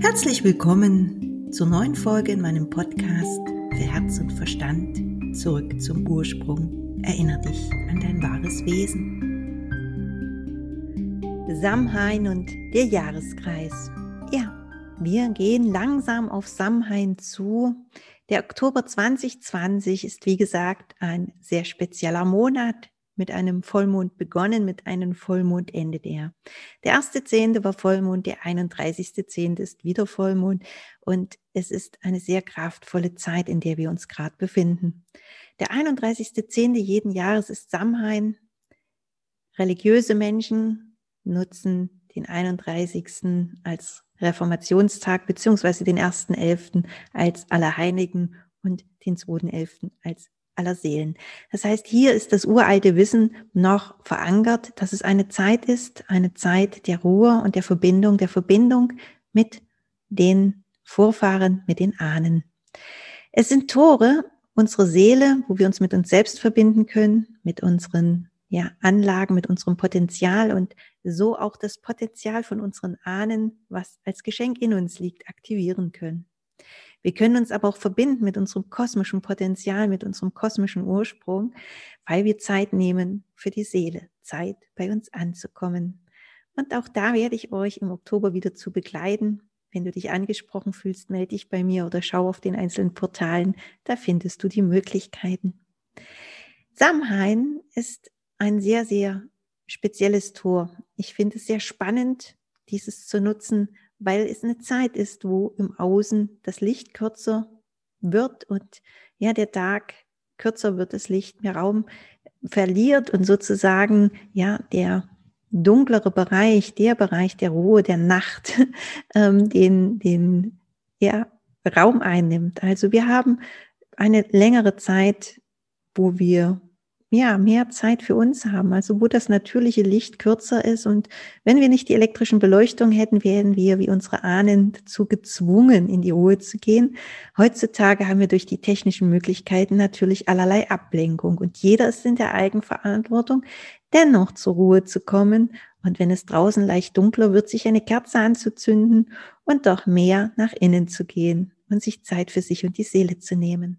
Herzlich willkommen zur neuen Folge in meinem Podcast für Herz und Verstand. Zurück zum Ursprung. Erinner dich an dein wahres Wesen. Samhain und der Jahreskreis. Ja, wir gehen langsam auf Samhain zu. Der Oktober 2020 ist wie gesagt ein sehr spezieller Monat mit einem Vollmond begonnen, mit einem Vollmond endet er. Der erste Zehnte war Vollmond, der 31. Zehnte ist wieder Vollmond und es ist eine sehr kraftvolle Zeit, in der wir uns gerade befinden. Der 31. Zehnte jeden Jahres ist Samhain. Religiöse Menschen nutzen den 31. als Reformationstag beziehungsweise den 1.11. als Allerheiligen und den 2.11. als aller Seelen. Das heißt, hier ist das uralte Wissen noch verankert, dass es eine Zeit ist, eine Zeit der Ruhe und der Verbindung, der Verbindung mit den Vorfahren, mit den Ahnen. Es sind Tore, unsere Seele, wo wir uns mit uns selbst verbinden können, mit unseren ja, Anlagen, mit unserem Potenzial und so auch das Potenzial von unseren Ahnen, was als Geschenk in uns liegt, aktivieren können. Wir können uns aber auch verbinden mit unserem kosmischen Potenzial, mit unserem kosmischen Ursprung, weil wir Zeit nehmen für die Seele, Zeit bei uns anzukommen. Und auch da werde ich euch im Oktober wieder zu begleiten. Wenn du dich angesprochen fühlst, melde dich bei mir oder schau auf den einzelnen Portalen, da findest du die Möglichkeiten. Samhain ist ein sehr, sehr spezielles Tor. Ich finde es sehr spannend, dieses zu nutzen, weil es eine Zeit ist, wo im Außen das Licht kürzer wird und ja, der Tag kürzer wird, das Licht mehr Raum verliert und sozusagen ja, der dunklere Bereich, der Bereich der Ruhe, der Nacht, ähm, den, den ja, Raum einnimmt. Also wir haben eine längere Zeit, wo wir ja, mehr Zeit für uns haben, also wo das natürliche Licht kürzer ist. Und wenn wir nicht die elektrischen Beleuchtung hätten, wären wir wie unsere Ahnen dazu gezwungen, in die Ruhe zu gehen. Heutzutage haben wir durch die technischen Möglichkeiten natürlich allerlei Ablenkung und jeder ist in der Eigenverantwortung, dennoch zur Ruhe zu kommen. Und wenn es draußen leicht dunkler wird, sich eine Kerze anzuzünden und doch mehr nach innen zu gehen und sich Zeit für sich und die Seele zu nehmen.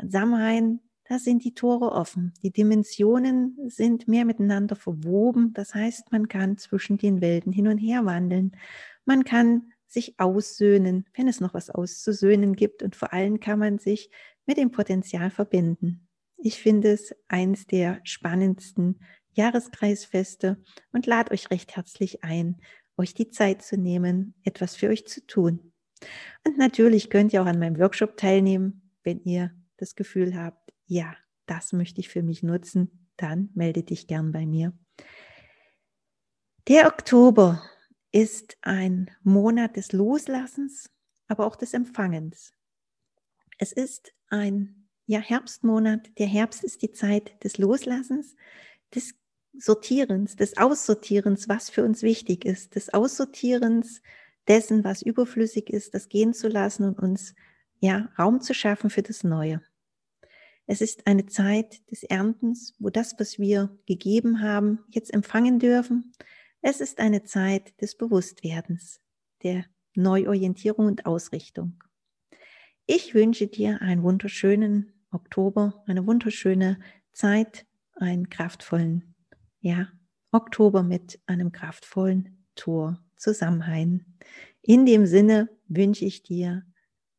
Und Samhain da sind die Tore offen. Die Dimensionen sind mehr miteinander verwoben. Das heißt, man kann zwischen den Welten hin und her wandeln. Man kann sich aussöhnen, wenn es noch was auszusöhnen gibt. Und vor allem kann man sich mit dem Potenzial verbinden. Ich finde es eins der spannendsten Jahreskreisfeste und lade euch recht herzlich ein, euch die Zeit zu nehmen, etwas für euch zu tun. Und natürlich könnt ihr auch an meinem Workshop teilnehmen, wenn ihr das Gefühl habt, ja, das möchte ich für mich nutzen, dann melde dich gern bei mir. Der Oktober ist ein Monat des Loslassens, aber auch des Empfangens. Es ist ein ja, Herbstmonat. Der Herbst ist die Zeit des Loslassens, des Sortierens, des Aussortierens, was für uns wichtig ist, des Aussortierens dessen, was überflüssig ist, das gehen zu lassen und uns ja Raum zu schaffen für das Neue. Es ist eine Zeit des Erntens, wo das, was wir gegeben haben, jetzt empfangen dürfen. Es ist eine Zeit des Bewusstwerdens, der Neuorientierung und Ausrichtung. Ich wünsche dir einen wunderschönen Oktober, eine wunderschöne Zeit, einen kraftvollen, ja, Oktober mit einem kraftvollen Tor zusammenheilen. In dem Sinne wünsche ich dir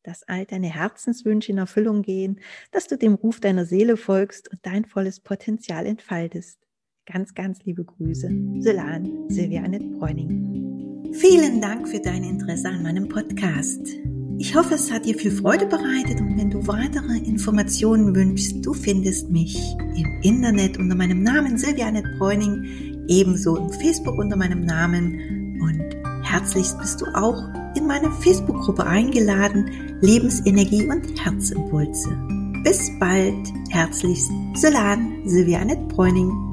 dass all deine Herzenswünsche in Erfüllung gehen, dass du dem Ruf deiner Seele folgst und dein volles Potenzial entfaltest. Ganz, ganz liebe Grüße. Solan, Silvia Annette Bräuning. Vielen Dank für dein Interesse an meinem Podcast. Ich hoffe, es hat dir viel Freude bereitet und wenn du weitere Informationen wünschst, du findest mich im Internet unter meinem Namen Silvia Annette Bräuning, ebenso im Facebook unter meinem Namen und herzlichst bist du auch in meine Facebook-Gruppe eingeladen, Lebensenergie und Herzimpulse. Bis bald, herzlichst, Solan, Silvia Annette Bräuning.